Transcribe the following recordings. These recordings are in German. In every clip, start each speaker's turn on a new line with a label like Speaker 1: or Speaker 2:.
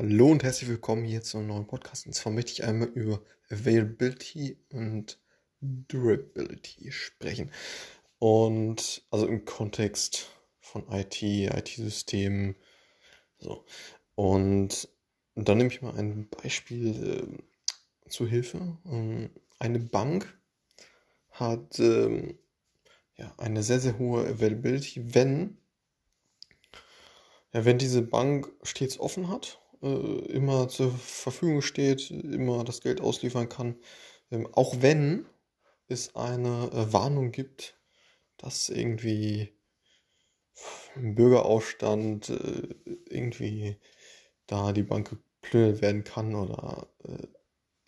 Speaker 1: Hallo und herzlich willkommen hier zu einem neuen Podcast. Und zwar möchte ich einmal über Availability und Durability sprechen. Und also im Kontext von IT, IT-Systemen. So. Und dann nehme ich mal ein Beispiel äh, zu Hilfe. Ähm, eine Bank hat ähm, ja, eine sehr, sehr hohe Availability, wenn, ja, wenn diese Bank stets offen hat immer zur Verfügung steht, immer das Geld ausliefern kann. Ähm, auch wenn es eine äh, Warnung gibt, dass irgendwie im Bürgerausstand äh, irgendwie da die Bank geplündert werden kann oder äh,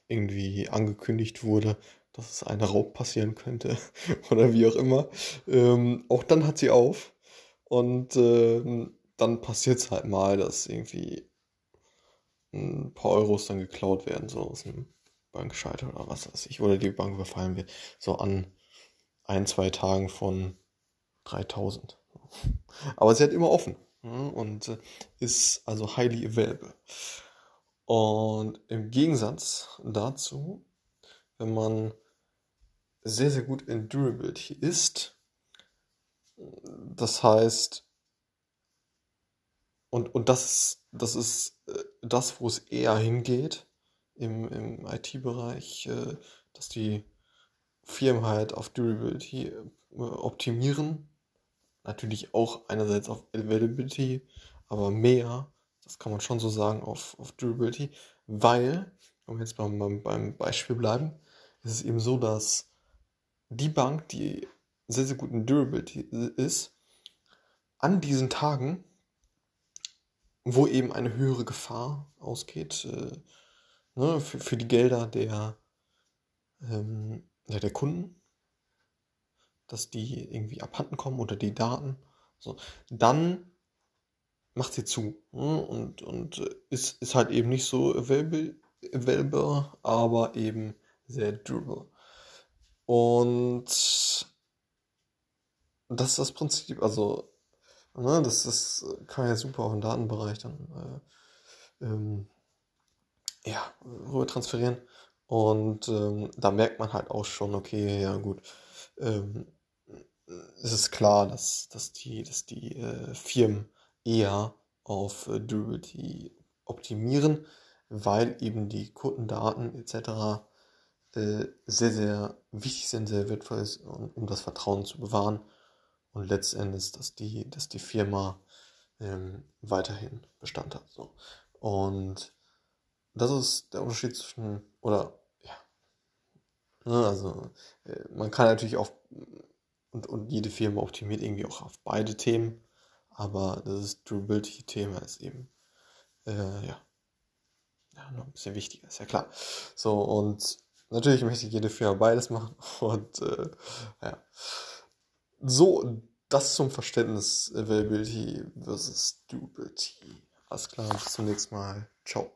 Speaker 1: irgendwie angekündigt wurde, dass es ein Raub passieren könnte oder wie auch immer. Ähm, auch dann hat sie auf und ähm, dann passiert es halt mal, dass irgendwie ein paar Euros dann geklaut werden, so aus dem Bankschalter oder was weiß ich, oder die Bank überfallen wird, so an ein, zwei Tagen von 3000. Aber sie hat immer offen ja, und äh, ist also highly available. Und im Gegensatz dazu, wenn man sehr, sehr gut in Durability ist, das heißt, und, und das das ist äh, das, wo es eher hingeht im, im IT-Bereich, äh, dass die Firmen halt auf Durability äh, optimieren. Natürlich auch einerseits auf Availability, aber mehr, das kann man schon so sagen, auf, auf Durability, weil, wenn wir jetzt beim, beim Beispiel bleiben, ist es eben so, dass die Bank, die sehr, sehr gut in Durability ist, an diesen Tagen wo eben eine höhere Gefahr ausgeht äh, ne, für, für die Gelder der, ähm, ja, der Kunden, dass die irgendwie abhanden kommen oder die Daten. So, dann macht sie zu ne, und, und äh, ist, ist halt eben nicht so available, available, aber eben sehr durable. Und das ist das Prinzip. Also das, das kann ja super auf den Datenbereich dann äh, ähm, ja, rüber transferieren. Und ähm, da merkt man halt auch schon, okay, ja gut, ähm, es ist klar, dass, dass die, dass die äh, Firmen eher auf äh, Durability optimieren, weil eben die Kundendaten etc. Äh, sehr, sehr wichtig sind, sehr wertvoll ist, um, um das Vertrauen zu bewahren und letztendlich, dass die, dass die Firma ähm, weiterhin Bestand hat. So. Und das ist der Unterschied zwischen, oder ja, ne, also äh, man kann natürlich auch, und, und jede Firma optimiert irgendwie auch auf beide Themen, aber das Durability-Thema ist eben, äh, ja, ja, noch ein bisschen wichtiger, ist ja klar. So, und natürlich möchte jede Firma beides machen und äh, ja. So, das zum Verständnis Availability versus Durability. Alles klar, bis zum nächsten Mal. Ciao.